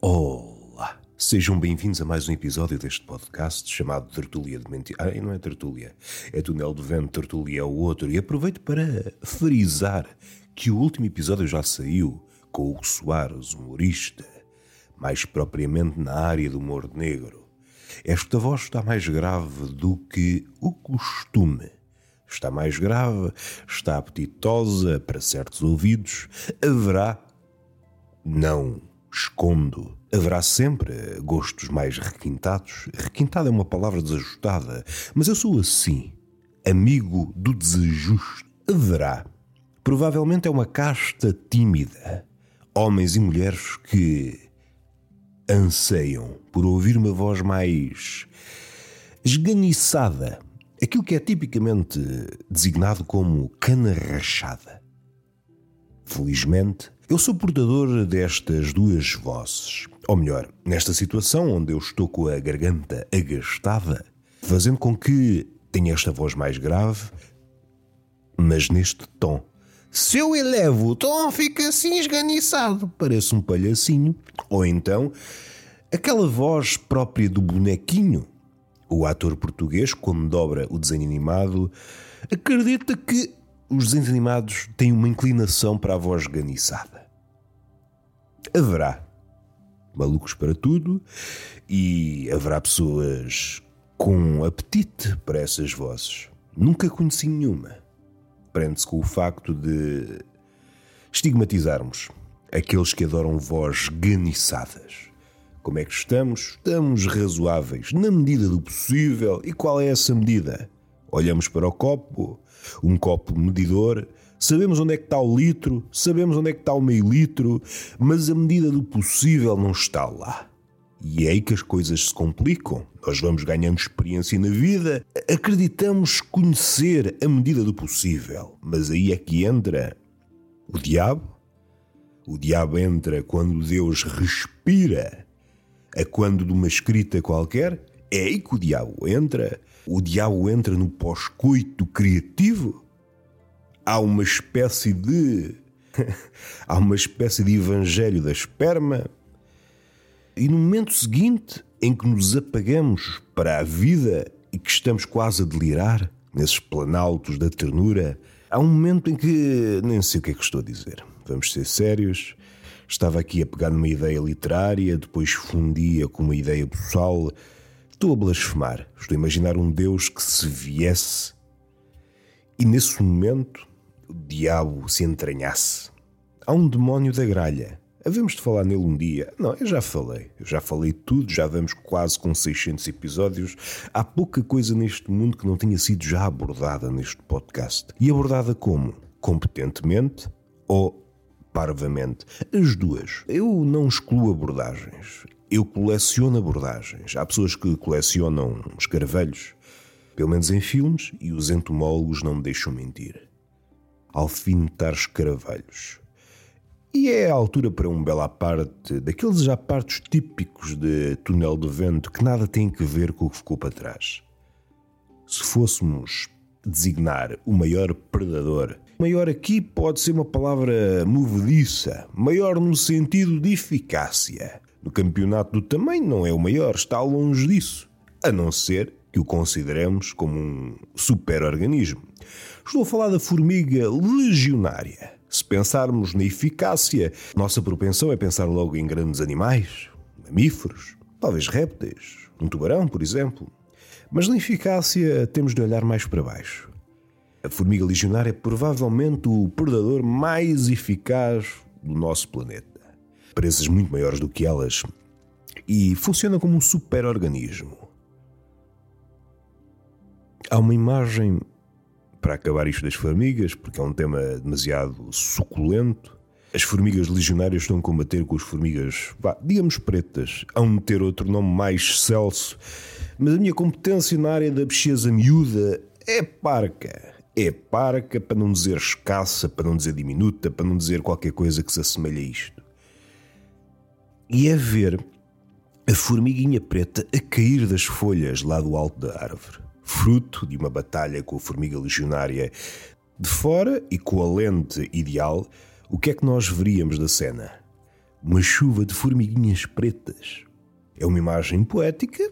Olá! Sejam bem-vindos a mais um episódio deste podcast chamado Tertulia de Mentira. Ah, não é Tertulia, é Túnel de Vento, Tertulia é o outro. E aproveito para frisar que o último episódio já saiu com o Soares, humorista, mais propriamente na área do humor negro. Esta voz está mais grave do que o costume. Está mais grave, está apetitosa para certos ouvidos. Haverá, não escondo, haverá sempre gostos mais requintados. Requintada é uma palavra desajustada, mas eu sou assim, amigo do desajuste. Haverá. Provavelmente é uma casta tímida. Homens e mulheres que anseiam por ouvir uma voz mais esganiçada, aquilo que é tipicamente designado como cana rachada. Felizmente, eu sou portador destas duas vozes. Ou melhor, nesta situação onde eu estou com a garganta agastada, fazendo com que tenha esta voz mais grave, mas neste tom. Se eu elevo o tom, fica assim esganiçado, parece um palhacinho. Ou então, aquela voz própria do bonequinho. O ator português, quando dobra o desenho animado, acredita que os desenhos animados têm uma inclinação para a voz esganiçada. Haverá malucos para tudo e haverá pessoas com apetite para essas vozes. Nunca conheci nenhuma. Prende-se com o facto de estigmatizarmos aqueles que adoram vozes ganiçadas. Como é que estamos? Estamos razoáveis, na medida do possível. E qual é essa medida? Olhamos para o copo, um copo medidor, sabemos onde é que está o litro, sabemos onde é que está o meio litro, mas a medida do possível não está lá. E é aí que as coisas se complicam. Nós vamos ganhando experiência na vida, acreditamos conhecer a medida do possível, mas aí é que entra o diabo. O diabo entra quando Deus respira, a quando de uma escrita qualquer. É aí que o diabo entra. O diabo entra no pós-coito criativo. Há uma espécie de. Há uma espécie de evangelho da esperma e no momento seguinte em que nos apagamos para a vida e que estamos quase a delirar, nesses planaltos da ternura, há um momento em que nem sei o que é que estou a dizer. Vamos ser sérios. Estava aqui a pegar numa ideia literária, depois fundia com uma ideia pessoal. Estou a blasfemar. Estou a imaginar um Deus que se viesse e nesse momento o diabo se entranhasse. Há um demónio da gralha Havemos de falar nele um dia. Não, eu já falei. Eu já falei tudo, já vamos quase com 600 episódios. Há pouca coisa neste mundo que não tenha sido já abordada neste podcast. E abordada como? Competentemente ou parvamente? As duas. Eu não excluo abordagens. Eu coleciono abordagens. Há pessoas que colecionam escarvelhos, pelo menos em filmes, e os entomólogos não me deixam mentir. Alfinetar escaravelhos. E é a altura para um bela parte daqueles já partos típicos de túnel de vento que nada tem a ver com o que ficou para trás. Se fôssemos designar o maior predador, maior aqui pode ser uma palavra movediça, maior no sentido de eficácia. No campeonato do tamanho não é o maior, está longe disso, a não ser que o consideremos como um super-organismo. Estou a falar da formiga legionária. Se pensarmos na eficácia, nossa propensão é pensar logo em grandes animais, mamíferos, talvez répteis, um tubarão, por exemplo. Mas na eficácia temos de olhar mais para baixo. A formiga legionária é provavelmente o predador mais eficaz do nosso planeta. Presas muito maiores do que elas e funciona como um super-organismo. Há uma imagem para acabar isto das formigas, porque é um tema demasiado suculento. As formigas legionárias estão a combater com as formigas, vá, digamos, pretas. Hão de ter outro nome mais excelso, mas a minha competência na área da bicheza miúda é parca. É parca, para não dizer escassa, para não dizer diminuta, para não dizer qualquer coisa que se assemelhe a isto. E é ver a formiguinha preta a cair das folhas lá do alto da árvore fruto de uma batalha com a formiga legionária. De fora e com a lente ideal, o que é que nós veríamos da cena? uma chuva de formiguinhas pretas. É uma imagem poética?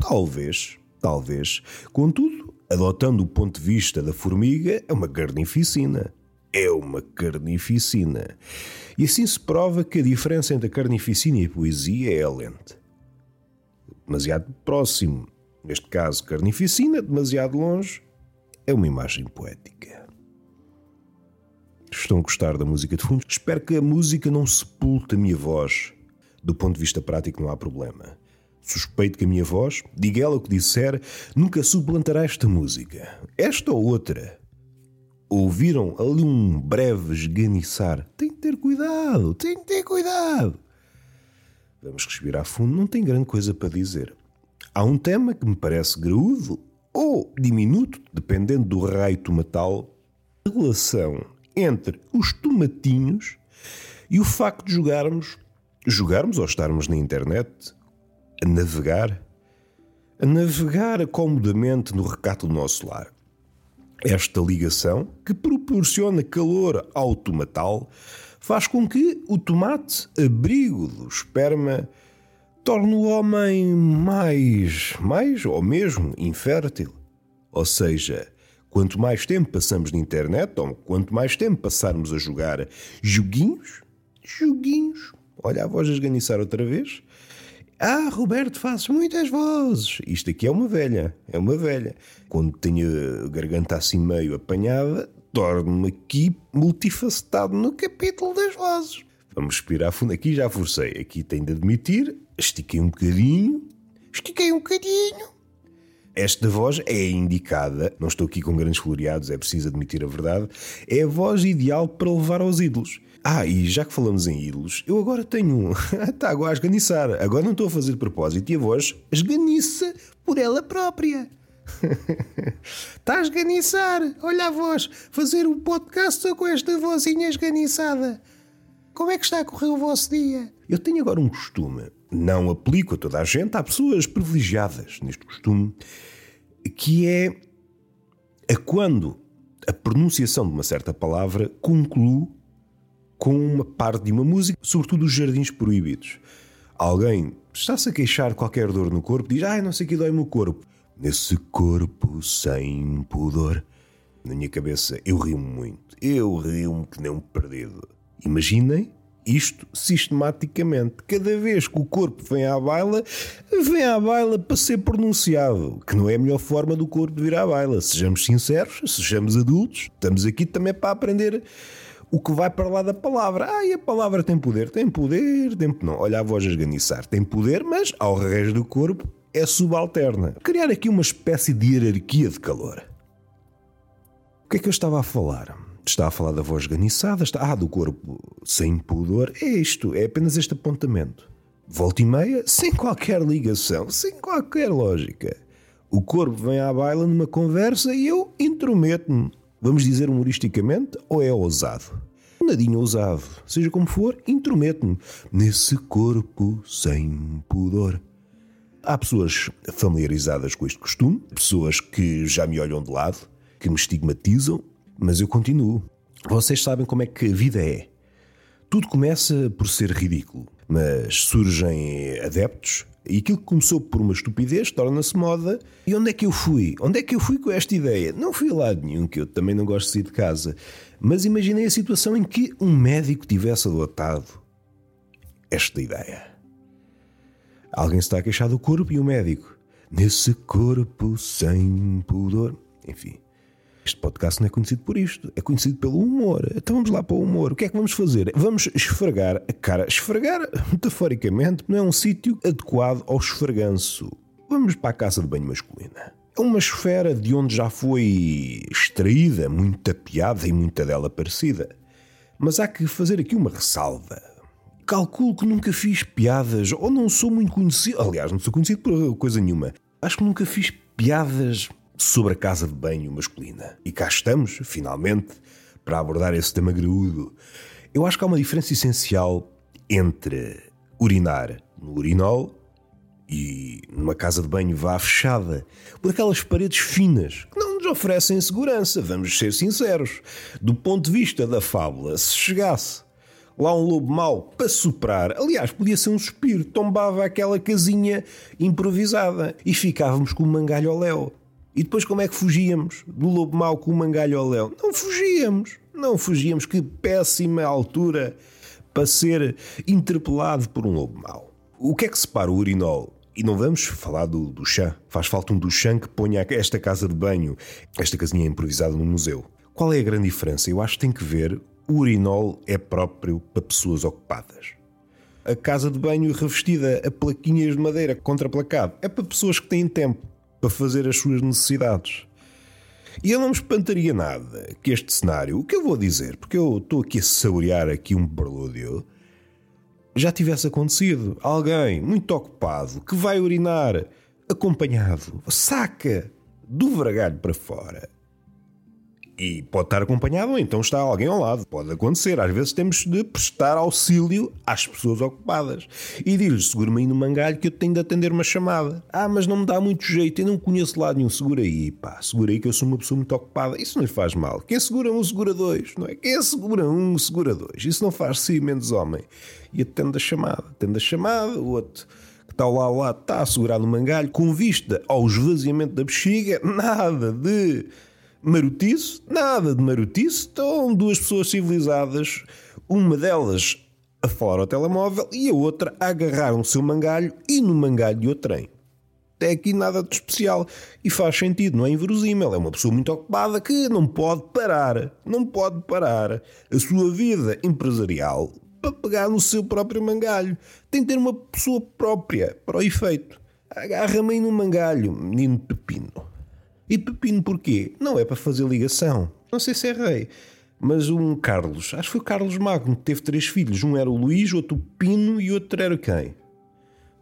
Talvez, talvez. Contudo, adotando o ponto de vista da formiga, é uma carnificina. É uma carnificina. E assim se prova que a diferença entre a carnificina e a poesia é a lente. Demasiado próximo, neste caso carnificina, demasiado longe, é uma imagem poética. Estão a gostar da música de fundo? Espero que a música não sepulte a minha voz. Do ponto de vista prático, não há problema. Suspeito que a minha voz, diga ela o que disser, nunca suplantará esta música. Esta ou outra. Ouviram ali um breve esganiçar. Tem que ter cuidado, tem que ter cuidado. Vamos respirar fundo, não tem grande coisa para dizer. Há um tema que me parece graúdo ou diminuto, dependendo do raio tomatal, a relação entre os tomatinhos e o facto de jogarmos, jogarmos ou estarmos na internet a navegar, a navegar comodamente no recato do nosso lar. Esta ligação, que proporciona calor ao tomatal, faz com que o tomate, abrigo do esperma, torne o homem mais, mais ou mesmo infértil. Ou seja, quanto mais tempo passamos na internet, ou quanto mais tempo passarmos a jogar joguinhos, joguinhos, olha a voz a esganiçar outra vez. Ah, Roberto, fazes muitas vozes. Isto aqui é uma velha, é uma velha. Quando tenho a garganta assim meio apanhada, torno-me aqui multifacetado no capítulo das vozes. Vamos respirar fundo. Aqui já forcei. Aqui tenho de admitir. Estiquei um bocadinho. Estiquei um bocadinho. Esta voz é indicada, não estou aqui com grandes floreados, é preciso admitir a verdade, é a voz ideal para levar aos ídolos. Ah, e já que falamos em ídolos, eu agora tenho. Está agora a esganiçar. Agora não estou a fazer de propósito e a voz esganiça por ela própria. Está a esganiçar. Olha a voz. Fazer um podcast com esta vozinha esganiçada. Como é que está a correr o vosso dia? Eu tenho agora um costume, não aplico a toda a gente, há pessoas privilegiadas neste costume, que é a quando a pronunciação de uma certa palavra conclui com uma parte de uma música, sobretudo os jardins proibidos. Alguém está-se a queixar qualquer dor no corpo, diz, ai, não sei que dói-me o corpo. Nesse corpo sem pudor. Na minha cabeça, eu rio muito. Eu rio-me que nem um perdido. Imaginem isto sistematicamente. Cada vez que o corpo vem à baila, vem à baila para ser pronunciado, que não é a melhor forma do corpo vir à baila. Sejamos sinceros, sejamos adultos, estamos aqui também para aprender o que vai para lá da palavra. Ah, e a palavra tem poder? Tem poder, tem... Não, olha a voz a esganiçar. Tem poder, mas ao resto do corpo é subalterna. Criar aqui uma espécie de hierarquia de calor. O que é que eu estava a falar? Está a falar da voz ganiçada, está, ah, do corpo sem pudor. É isto, é apenas este apontamento. Volta e meia, sem qualquer ligação, sem qualquer lógica. O corpo vem à baila numa conversa e eu intrometo-me. Vamos dizer humoristicamente ou é ousado? Nadinho ousado. Seja como for, intrometo-me nesse corpo sem pudor. Há pessoas familiarizadas com este costume, pessoas que já me olham de lado, que me estigmatizam mas eu continuo. Vocês sabem como é que a vida é. Tudo começa por ser ridículo, mas surgem adeptos e aquilo que começou por uma estupidez torna-se moda. E onde é que eu fui? Onde é que eu fui com esta ideia? Não fui a lado nenhum, que eu também não gosto de sair de casa. Mas imaginei a situação em que um médico tivesse adotado esta ideia. Alguém se está a queixar do corpo e o médico. Nesse corpo sem pudor. Enfim. Este podcast não é conhecido por isto, é conhecido pelo humor. Então vamos lá para o humor. O que é que vamos fazer? Vamos esfregar a cara. Esfregar, metaforicamente, não é um sítio adequado ao esfreganço. Vamos para a casa de banho masculina. É uma esfera de onde já foi extraída muita piada e muita dela parecida. Mas há que fazer aqui uma ressalva. Calculo que nunca fiz piadas, ou não sou muito conhecido. Aliás, não sou conhecido por coisa nenhuma. Acho que nunca fiz piadas sobre a casa de banho masculina. E cá estamos, finalmente, para abordar esse tema graúdo. Eu acho que há uma diferença essencial entre urinar no urinol e numa casa de banho vá fechada, por aquelas paredes finas que não nos oferecem segurança, vamos ser sinceros. Do ponto de vista da fábula, se chegasse lá um lobo mau para soprar. Aliás, podia ser um suspiro, tombava aquela casinha improvisada e ficávamos com o mangalho ao léu. E depois como é que fugíamos do lobo mau com o mangalho ao léu? Não fugíamos, não fugíamos. Que péssima altura para ser interpelado por um lobo mau. O que é que separa o urinol e não vamos falar do, chá. Faz falta um do chã que ponha esta casa de banho, esta casinha improvisada no museu. Qual é a grande diferença? Eu acho que tem que ver. O urinol é próprio para pessoas ocupadas. A casa de banho revestida a plaquinhas de madeira contraplacado é para pessoas que têm tempo para fazer as suas necessidades. E eu não me espantaria nada que este cenário, o que eu vou dizer, porque eu estou aqui a saborear aqui um prelúdio, já tivesse acontecido. Alguém muito ocupado que vai urinar acompanhado, saca do vergalho para fora e pode estar acompanhado ou então está alguém ao lado. Pode acontecer. Às vezes temos de prestar auxílio às pessoas ocupadas. E diz-lhe, segura-me aí no mangalho que eu tenho de atender uma chamada. Ah, mas não me dá muito jeito, eu não conheço lado nenhum. Segura aí, pá, segura aí que eu sou uma pessoa muito ocupada. Isso não lhe faz mal. Quem segura um, segura dois, não é? Quem segura um, segura dois. Isso não faz si menos homem. E atende a chamada. Atende a chamada, o outro está lá ao lado está a segurar no mangalho, com vista ao esvaziamento da bexiga, nada de marotice, nada de marotice, estão duas pessoas civilizadas, uma delas a falar ao telemóvel e a outra a agarrar o seu mangalho e no mangalho outro trem. Até aqui nada de especial e faz sentido, não é inverosímil. É uma pessoa muito ocupada que não pode parar, não pode parar a sua vida empresarial para pegar no seu próprio mangalho. Tem que ter uma pessoa própria para o efeito. Agarra-me no mangalho, menino pepino. E pepino porquê? Não é para fazer ligação. Não sei se é rei. Mas um Carlos, acho que foi o Carlos Magno, que teve três filhos. Um era o Luís, outro o Pino e outro era quem?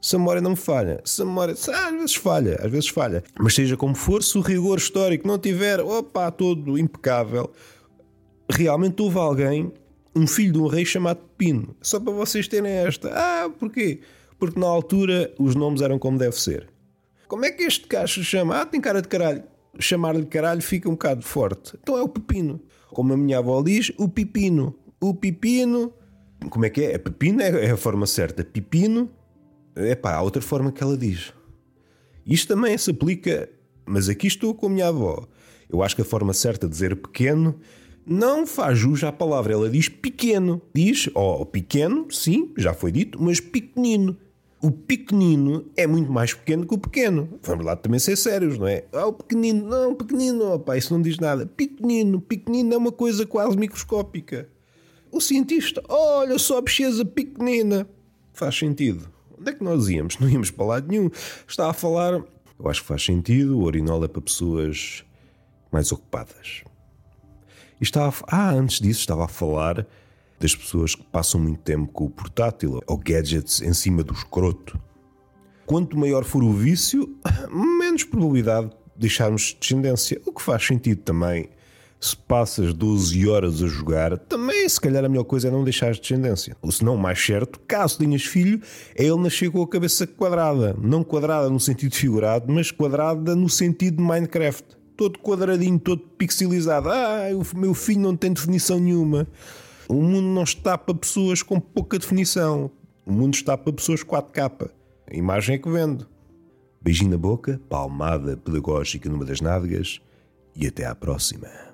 Se a memória não me falha. Se a memória. Às vezes falha, às vezes falha. Mas seja como for, se o rigor histórico não tiver, opa, todo impecável, realmente houve alguém, um filho de um rei chamado Pino. Só para vocês terem esta. Ah, porquê? Porque na altura os nomes eram como deve ser. Como é que este cacho chama? Ah, tem cara de caralho chamar-lhe caralho fica um bocado forte. Então é o pepino. Como a minha avó diz, o pepino. O pepino. Como é que é? é pepino é a forma certa. Pepino. É pá, há outra forma que ela diz. Isto também se aplica. Mas aqui estou com a minha avó. Eu acho que a forma certa de dizer pequeno não faz jus à palavra. Ela diz pequeno. Diz, ó, oh, pequeno, sim, já foi dito, mas pequenino o pequenino é muito mais pequeno que o pequeno. Vamos lá também ser sérios, não é? Ah, o pequenino, não, pequenino, opa, isso não diz nada. Pequenino, pequenino é uma coisa quase microscópica. O cientista, olha só a bicheza pequenina. Faz sentido. Onde é que nós íamos? Não íamos para lado nenhum. Está a falar. Eu acho que faz sentido. O urinol é para pessoas mais ocupadas. E a... Ah, antes disso, estava a falar das pessoas que passam muito tempo com o portátil ou gadgets em cima do escroto. Quanto maior for o vício, menos probabilidade de deixarmos descendência. O que faz sentido também. Se passas 12 horas a jogar, também se calhar a melhor coisa é não deixar descendência. Ou se não, mais certo, caso tenhas filho, é ele nascer com a cabeça quadrada. Não quadrada no sentido figurado, mas quadrada no sentido de Minecraft. Todo quadradinho, todo pixelizado. Ah, o meu filho não tem definição nenhuma. O mundo não está para pessoas com pouca definição. O mundo está para pessoas 4K. A imagem é que vendo. Beijinho na boca, palmada pedagógica numa das nádegas e até à próxima.